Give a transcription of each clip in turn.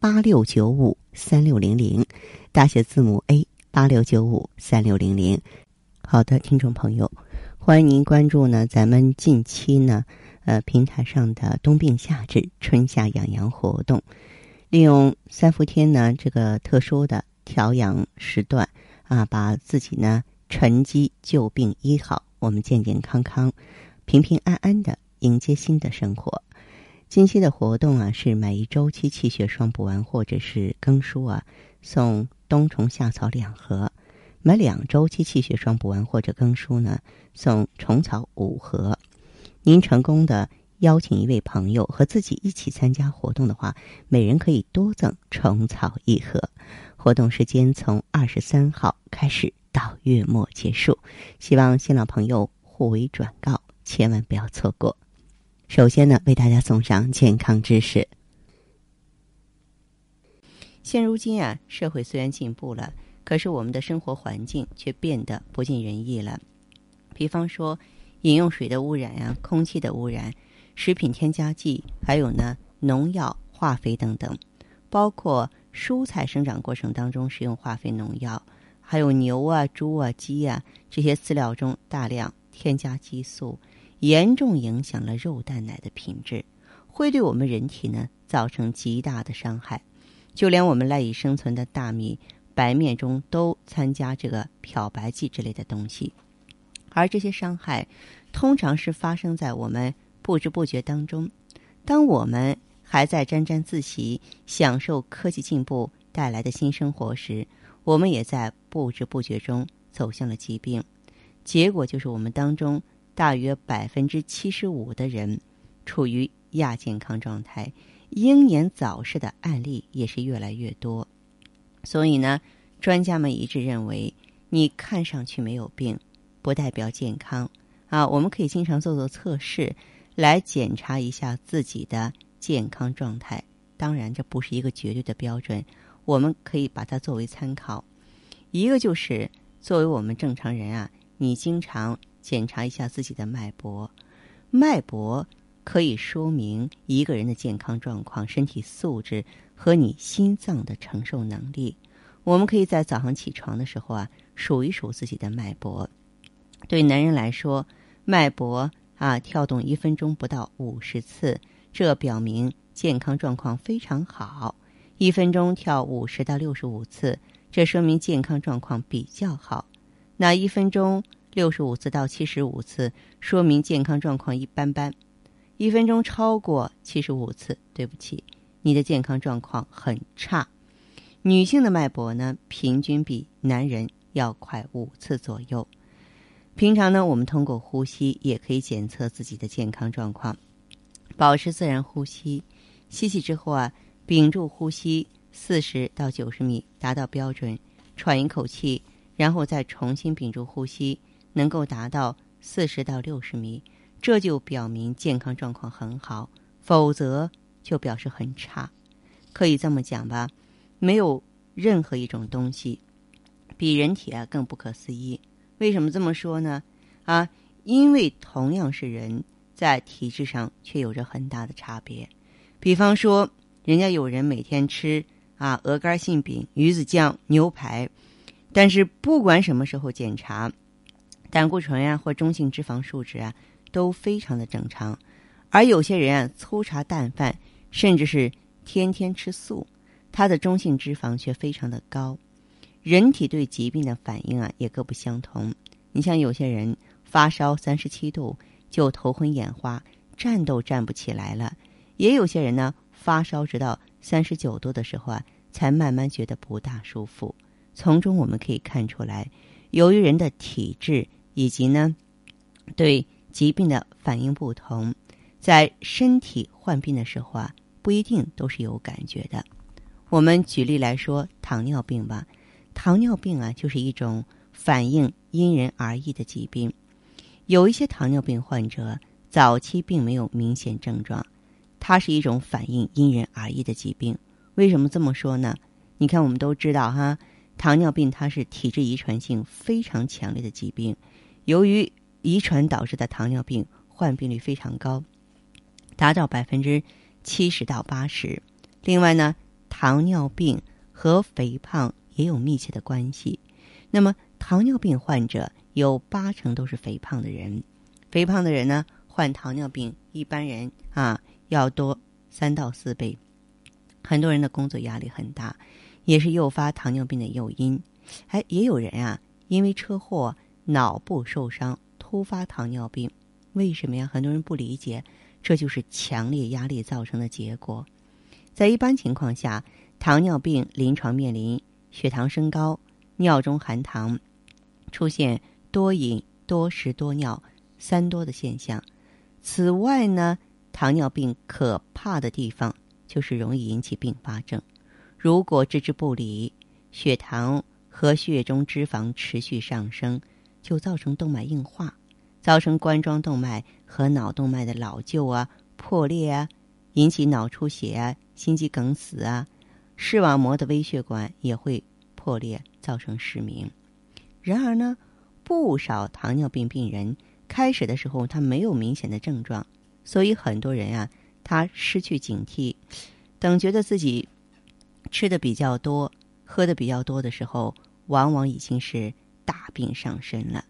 八六九五三六零零，大写字母 A 八六九五三六零零。好的，听众朋友，欢迎您关注呢，咱们近期呢，呃，平台上的冬病夏治、春夏养阳活动。利用三伏天呢，这个特殊的调养时段啊，把自己呢沉积旧病医好，我们健健康康、平平安安的迎接新的生活。近期的活动啊，是买一周期气血双补丸或者是更舒啊，送冬虫夏草两盒；买两周期气血双补丸或者更舒呢，送虫草五盒。您成功的。邀请一位朋友和自己一起参加活动的话，每人可以多赠虫草一盒。活动时间从二十三号开始到月末结束，希望新老朋友互为转告，千万不要错过。首先呢，为大家送上健康知识。现如今啊，社会虽然进步了，可是我们的生活环境却变得不尽人意了。比方说，饮用水的污染呀，空气的污染。食品添加剂，还有呢农药、化肥等等，包括蔬菜生长过程当中使用化肥、农药，还有牛啊、猪啊、鸡啊这些饲料中大量添加激素，严重影响了肉蛋奶的品质，会对我们人体呢造成极大的伤害。就连我们赖以生存的大米、白面中都参加这个漂白剂之类的东西，而这些伤害通常是发生在我们。不知不觉当中，当我们还在沾沾自喜、享受科技进步带来的新生活时，我们也在不知不觉中走向了疾病。结果就是，我们当中大约百分之七十五的人处于亚健康状态，英年早逝的案例也是越来越多。所以呢，专家们一致认为，你看上去没有病，不代表健康啊。我们可以经常做做测试。来检查一下自己的健康状态，当然这不是一个绝对的标准，我们可以把它作为参考。一个就是作为我们正常人啊，你经常检查一下自己的脉搏，脉搏可以说明一个人的健康状况、身体素质和你心脏的承受能力。我们可以在早上起床的时候啊，数一数自己的脉搏。对男人来说，脉搏。啊，跳动一分钟不到五十次，这表明健康状况非常好。一分钟跳五十到六十五次，这说明健康状况比较好。那一分钟六十五次到七十五次，说明健康状况一般般。一分钟超过七十五次，对不起，你的健康状况很差。女性的脉搏呢，平均比男人要快五次左右。平常呢，我们通过呼吸也可以检测自己的健康状况。保持自然呼吸，吸气之后啊，屏住呼吸四十到九十米，达到标准。喘一口气，然后再重新屏住呼吸，能够达到四十到六十米，这就表明健康状况很好。否则就表示很差。可以这么讲吧，没有任何一种东西比人体啊更不可思议。为什么这么说呢？啊，因为同样是人，在体质上却有着很大的差别。比方说，人家有人每天吃啊鹅肝、杏饼、鱼子酱、牛排，但是不管什么时候检查，胆固醇啊或中性脂肪数值啊都非常的正常。而有些人啊粗茶淡饭，甚至是天天吃素，他的中性脂肪却非常的高。人体对疾病的反应啊，也各不相同。你像有些人发烧三十七度就头昏眼花，站都站不起来了；也有些人呢，发烧直到三十九度的时候啊，才慢慢觉得不大舒服。从中我们可以看出来，由于人的体质以及呢对疾病的反应不同，在身体患病的时候啊，不一定都是有感觉的。我们举例来说，糖尿病吧，糖尿病啊，就是一种反应因人而异的疾病。有一些糖尿病患者早期并没有明显症状，它是一种反应因人而异的疾病。为什么这么说呢？你看，我们都知道哈，糖尿病它是体质遗传性非常强烈的疾病，由于遗传导致的糖尿病患病率非常高，达到百分之七十到八十。另外呢。糖尿病和肥胖也有密切的关系。那么，糖尿病患者有八成都是肥胖的人。肥胖的人呢，患糖尿病一般人啊要多三到四倍。很多人的工作压力很大，也是诱发糖尿病的诱因。哎，也有人啊，因为车祸脑部受伤突发糖尿病。为什么呀？很多人不理解，这就是强烈压力造成的结果。在一般情况下，糖尿病临床面临血糖升高、尿中含糖、出现多饮、多食、多尿三多的现象。此外呢，糖尿病可怕的地方就是容易引起并发症。如果置之不理，血糖和血液中脂肪持续上升，就造成动脉硬化，造成冠状动脉和脑动脉的老旧啊、破裂啊。引起脑出血啊、心肌梗死啊，视网膜的微血管也会破裂，造成失明。然而呢，不少糖尿病病人开始的时候他没有明显的症状，所以很多人啊，他失去警惕，等觉得自己吃的比较多、喝的比较多的时候，往往已经是大病上身了。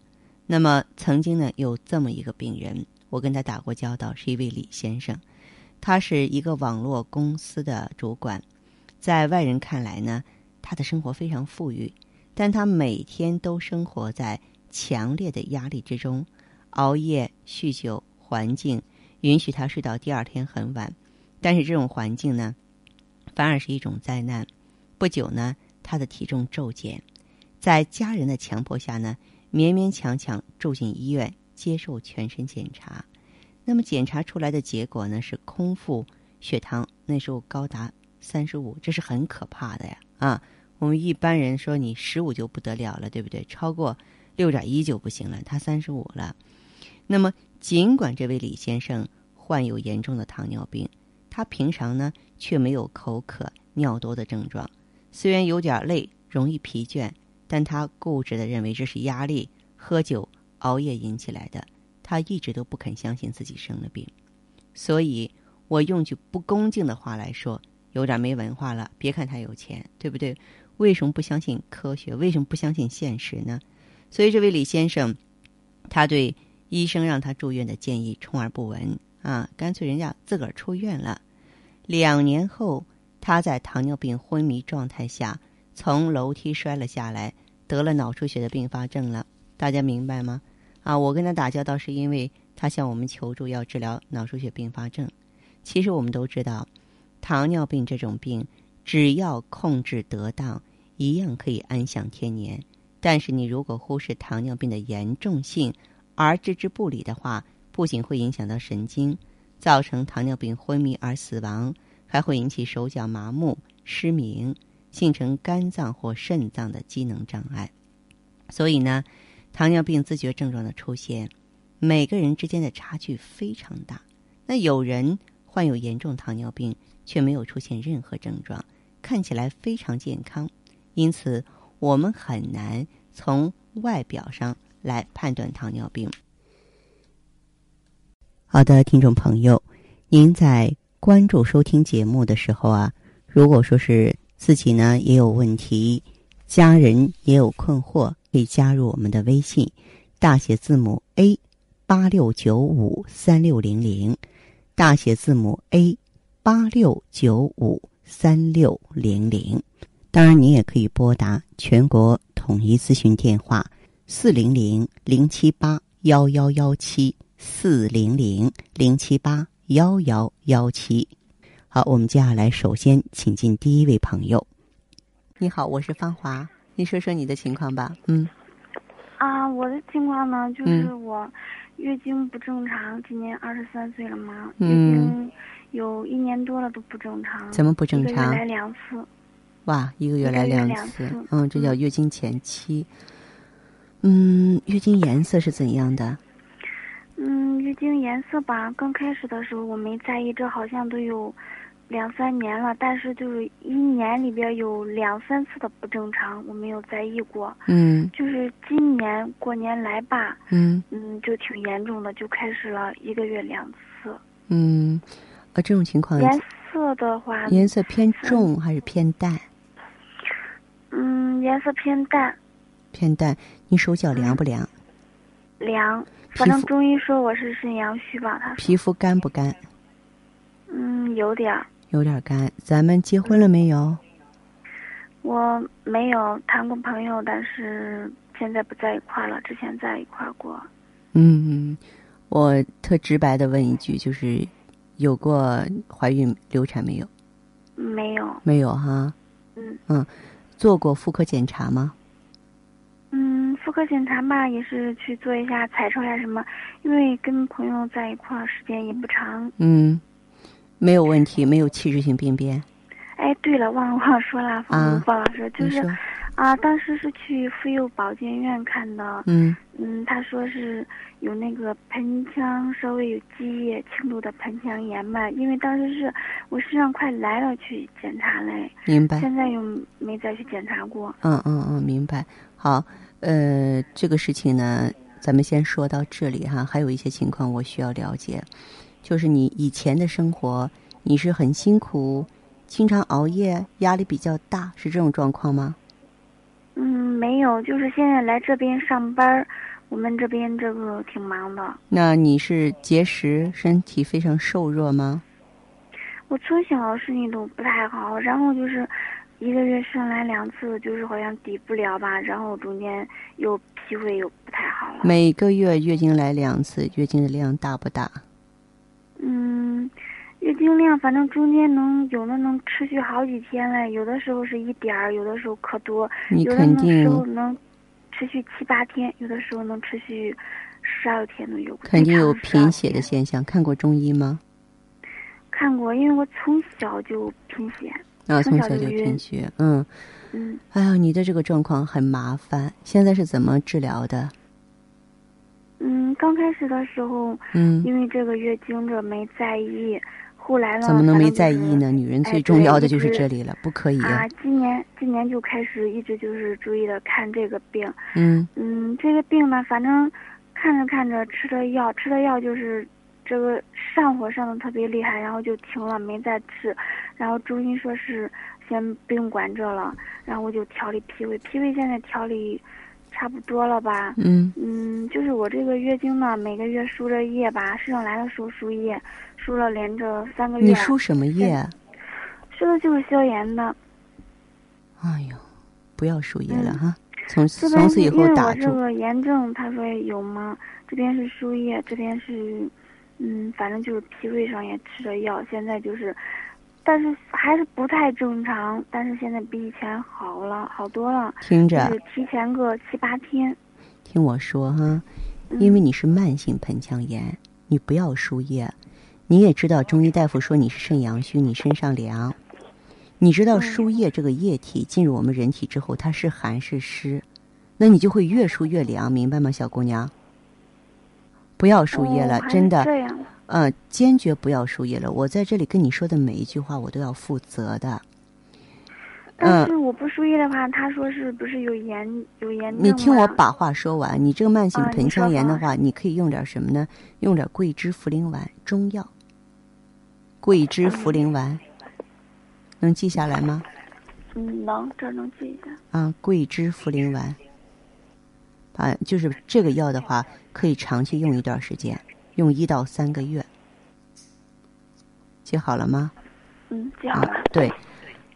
那么曾经呢，有这么一个病人，我跟他打过交道，是一位李先生。他是一个网络公司的主管，在外人看来呢，他的生活非常富裕，但他每天都生活在强烈的压力之中，熬夜、酗酒，环境允许他睡到第二天很晚，但是这种环境呢，反而是一种灾难。不久呢，他的体重骤减，在家人的强迫下呢，勉勉强强住进医院接受全身检查。那么检查出来的结果呢是空腹血糖，那时候高达三十五，这是很可怕的呀！啊，我们一般人说你十五就不得了了，对不对？超过六点一就不行了，他三十五了。那么尽管这位李先生患有严重的糖尿病，他平常呢却没有口渴、尿多的症状。虽然有点累、容易疲倦，但他固执的认为这是压力、喝酒、熬夜引起来的。他一直都不肯相信自己生了病，所以我用句不恭敬的话来说，有点没文化了。别看他有钱，对不对？为什么不相信科学？为什么不相信现实呢？所以这位李先生，他对医生让他住院的建议充耳不闻啊，干脆人家自个儿出院了。两年后，他在糖尿病昏迷状态下从楼梯摔了下来，得了脑出血的并发症了。大家明白吗？啊，我跟他打交道是因为他向我们求助要治疗脑出血并发症。其实我们都知道，糖尿病这种病只要控制得当，一样可以安享天年。但是你如果忽视糖尿病的严重性而置之不理的话，不仅会影响到神经，造成糖尿病昏迷而死亡，还会引起手脚麻木、失明，形成肝脏或肾脏的机能障碍。所以呢。糖尿病自觉症状的出现，每个人之间的差距非常大。那有人患有严重糖尿病，却没有出现任何症状，看起来非常健康。因此，我们很难从外表上来判断糖尿病。好的，听众朋友，您在关注收听节目的时候啊，如果说是自己呢也有问题，家人也有困惑。可以加入我们的微信，大写字母 A 八六九五三六零零，大写字母 A 八六九五三六零零。当然，您也可以拨打全国统一咨询电话四零零零七八幺幺幺七四零零零七八幺幺幺七。好，我们接下来首先请进第一位朋友。你好，我是芳华。你说说你的情况吧，嗯。啊，我的情况呢，就是我月经不正常，今年二十三岁了嘛，月经有一年多了都不正常，怎么不正常？来两次。哇，一个月来两次，嗯，这叫月经前期。嗯，月经颜色是怎样的？嗯，月经颜色吧，刚开始的时候我没在意，这好像都有两三年了，但是就是一年里边有两三次的不正常，我没有在意过。嗯，就是今年过年来吧，嗯嗯，就挺严重的，就开始了一个月两次。嗯，啊，这种情况颜色的话，颜色偏重还是偏淡？嗯，颜色偏淡。偏淡，你手脚凉不凉？凉，反正中医说我是肾阳虚吧？他皮肤干不干？嗯，有点儿。有点干。咱们结婚了没有？我没有谈过朋友，但是现在不在一块儿了。之前在一块儿过。嗯，我特直白的问一句，就是有过怀孕流产没有？没有。没有哈。嗯。嗯，做过妇科检查吗？嗯妇科检查吧，也是去做一下彩超呀什么，因为跟朋友在一块儿时间也不长。嗯，没有问题，没有器质性病变。哎，对了，忘了忘了说了，方方老师就是啊，当时是去妇幼保健院看的。嗯嗯，他说是有那个盆腔稍微有积液，轻度的盆腔炎嘛。因为当时是我身上快来了，去检查嘞。明白。现在又没再去检查过。嗯嗯嗯，明白。好。呃，这个事情呢，咱们先说到这里哈。还有一些情况我需要了解，就是你以前的生活，你是很辛苦，经常熬夜，压力比较大，是这种状况吗？嗯，没有，就是现在来这边上班，我们这边这个挺忙的。那你是节食，身体非常瘦弱吗？我从小身体都不太好，然后就是。一个月生来两次，就是好像抵不了吧，然后中间又脾胃又不太好了。每个月月经来两次，月经的量大不大？嗯，月经量反正中间能有的能持续好几天嘞，有的时候是一点儿，有的时候可多，有的时候能持续七八天，有的时候能持续十二天都有。肯定有贫血的现象，看过中医吗？看过，因为我从小就贫血。啊，从小就贫血，嗯，嗯，哎呀，你的这个状况很麻烦，现在是怎么治疗的？嗯，刚开始的时候，嗯，因为这个月经着没在意，后来呢，怎么能没在意呢？女人最重要的就是这里了，不可以啊！今年今年就开始一直就是注意的看这个病，嗯嗯，这个病呢，反正看着看着吃的药，吃的药就是。这个上火上的特别厉害，然后就停了，没再吃。然后中医说是先不用管这了，然后我就调理脾胃，脾胃现在调理差不多了吧？嗯嗯，就是我这个月经呢，每个月输着液吧，身上来的时候输液，输了连着三个月。你输什么液？输的就是消炎的。哎呦，不要输液了哈！从从此以后打住。因为我这个炎症，他说有吗？这边是输液，这边是。嗯，反正就是脾胃上也吃着药，现在就是，但是还是不太正常。但是现在比以前好了好多了。听着，就是提前个七八天。听我说哈，因为你是慢性盆腔炎，你不要输液。你也知道中医大夫说你是肾阳虚，你身上凉。你知道输液这个液体进入我们人体之后，它是寒是湿，那你就会越输越凉，明白吗，小姑娘？不要输液了，真的。嗯，坚决不要输液了。我在这里跟你说的每一句话，我都要负责的。但是我不输液的话，他说是不是有炎有炎症？你听我把话说完。你这个慢性盆腔炎的话，你可以用点什么呢？用点桂枝茯苓丸中药。桂枝茯苓丸，能记下来吗？嗯，能，这能记一下。啊，桂枝茯苓丸。啊，就是这个药的话，可以长期用一段时间，用一到三个月。记好了吗？嗯，记好了。对，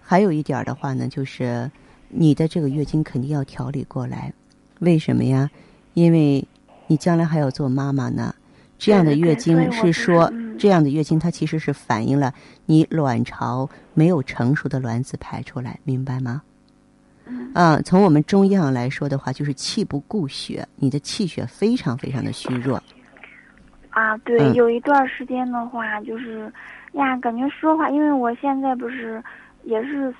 还有一点的话呢，就是你的这个月经肯定要调理过来。为什么呀？因为你将来还要做妈妈呢。这样的月经是说，这样的月经它其实是反映了你卵巢没有成熟的卵子排出来，明白吗？嗯，从我们中医上来说的话，就是气不固血，你的气血非常非常的虚弱。啊，对，有一段时间的话，就是呀，感觉说话，因为我现在不是也是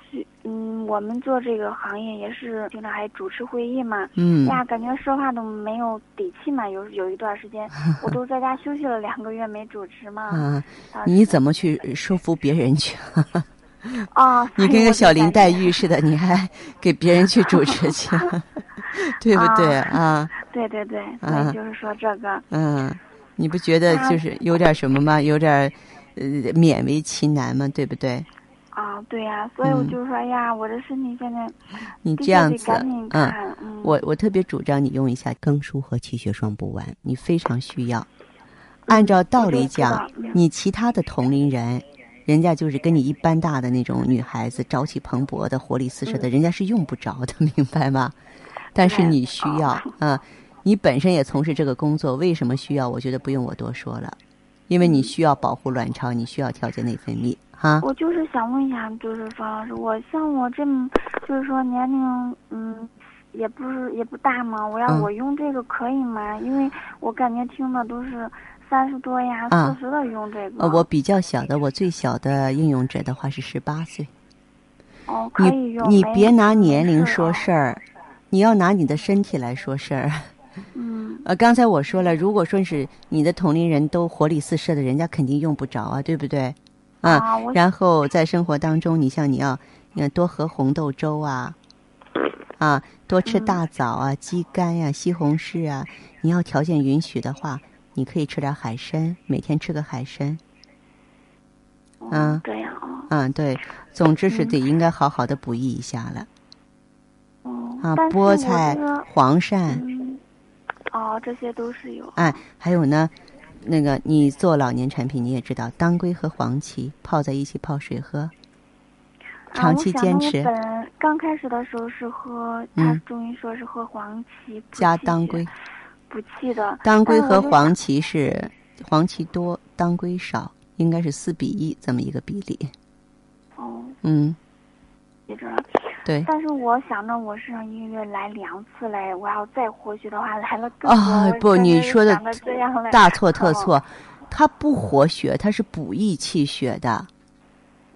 嗯，我们做这个行业也是经常还主持会议嘛，嗯呀，感觉说话都没有底气嘛。有有一段时间，我都在家休息了两个月没主持嘛。啊，你怎么去说服别人去？啊，你跟个小林黛玉似的，你还给别人去主持去，对不对啊？对对对，所啊就是说这个，嗯，你不觉得啊就是有点什么吗？有点呃勉为其难吗？对不对？啊，对呀、所以我嗯就说哎呀，我这身体现在 你这样子，嗯，我我特别主张你用一下更舒和气血双补丸，你非常需要。按照道理讲你其他的同龄人，人家就是跟你一般大的那种女孩子，朝气蓬勃的、活力四射的，嗯人家是用不着的，明白吗？但是你需要哦啊、你本身也从事这个工作，为什么需要？我觉得不用我多说了，因为你需要保护卵巢，你需要调节内分泌，哈。我就是想问一下，就是方老师，我像我这么，就是说年龄，嗯，也不是也不大嘛，我要嗯我用这个可以吗？因为我感觉听的都是三十多呀、啊四十的用这个。呃，我比较小的，我最小的应用者的话是十八岁。哦，可以你用。没你别拿年龄说事儿，你要拿你的身体来说事儿。嗯呃，刚才我说了，如果说是你的同龄人都活力四射的，人家肯定用不着啊，对不对？啊，啊，然后在生活当中，你像你要，你要多喝红豆粥啊，啊，多吃嗯大枣啊、鸡肝呀、西红柿啊。你要条件允许的话，你可以吃点海参，每天吃个海参。嗯嗯这样啊，嗯，对，总之是嗯得应该好好的补益一下了哦，啊，菠菜、黄鳝，嗯，哦，这些都是有。哎，还有呢，那个你做老年产品你也知道，当归和黄芪泡在一起泡水喝，啊长期坚持本刚开始的时候是喝，他嗯中医说是喝黄芪补加当归。补气的。当归和黄芪是黄芪多，当归少，应该是四比一这么一个比例。哦，嗯，记着。对。但是我想着我是上一个月来两次嘞，我要再活血的话来了更多。啊，不，你说的。大错特哦错，它不活血，它是补益气血的。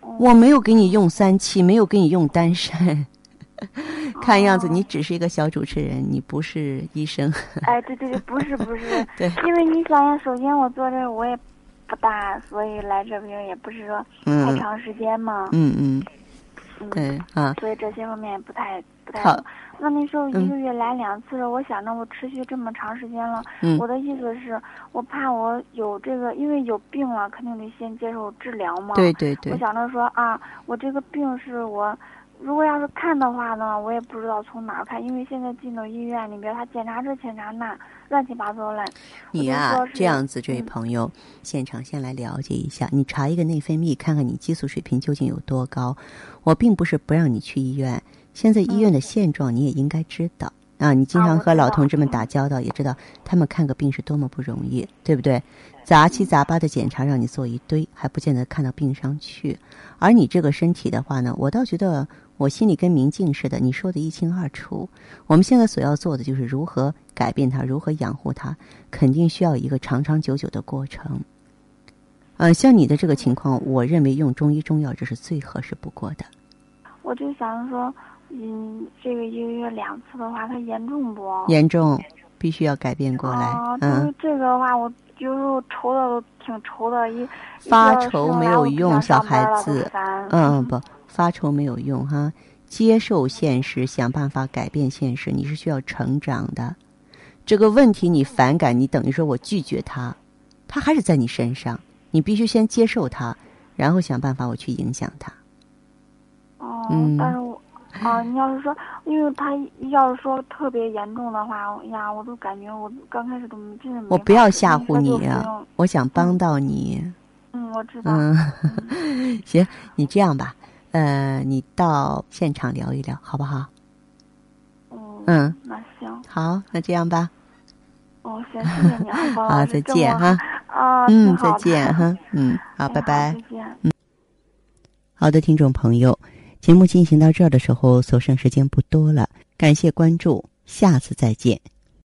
哦我没有给你用三七，没有给你用丹参。看样子你只是一个小主持人，你不是医生。哎，对对对，不是不是，对，因为你想想，首先我做这我也不大，所以来这边也不是说太嗯长时间嘛，嗯嗯，嗯，对啊，所以这些方面不太不太好。懂。那那时候嗯一个月来两次，我想着我持续这么长时间了，嗯我的意思是，我怕我有这个，因为有病了，肯定得先接受治疗嘛。对对对我，想着说啊，我这个病是我，如果要是看的话呢，我也不知道从哪儿看，因为现在进到医院里边，他检查这检查那，乱七八糟嘞。你呀、这样子，这位嗯朋友，现场先来了解一下，你查一个内分泌，看看你激素水平究竟有多高。我并不是不让你去医院，现在医院的现状你也应该知道。啊，你经常和老同志们嗯打交道，也知道他们看个病是多么不容易，对不对？杂七杂八的检查让你做一堆，还不见得看到病上去。而你这个身体的话呢，我倒觉得我心里跟明镜似的，你说的一清二楚。我们现在所要做的就是如何改变它，如何养护它，肯定需要一个长长久久的过程。呃，像你的这个情况，我认为用中医中药这是最合适不过的。我就想说，嗯，这个一个月两次的话，它严重不？严重，必须要改变过来。嗯为，这个的话，我有时候愁的都挺愁的，一发愁没有用小孩子烦嗯，不，发愁没有用哈。接受现实，想办法改变现实，你是需要成长的。这个问题你反感，你等于说我拒绝他，他还是在你身上，你必须先接受他，然后想办法我去影响他。哦，嗯但是我，啊，你要是说，因为他要是说特别严重的话，哎呀，我都感觉我刚开始都真是没我不要吓唬你啊我想帮到你。嗯，我知道。嗯，行，你这样吧，呃，你到现场聊一聊，好不好？嗯嗯，那行，好，那这样吧，哦，行，谢谢你啊，好，再见哈。啊，嗯，再见哈。嗯，好，哎拜拜再。见。好的，听众朋友，节目进行到这儿的时候，所剩时间不多了，感谢关注，下次再见。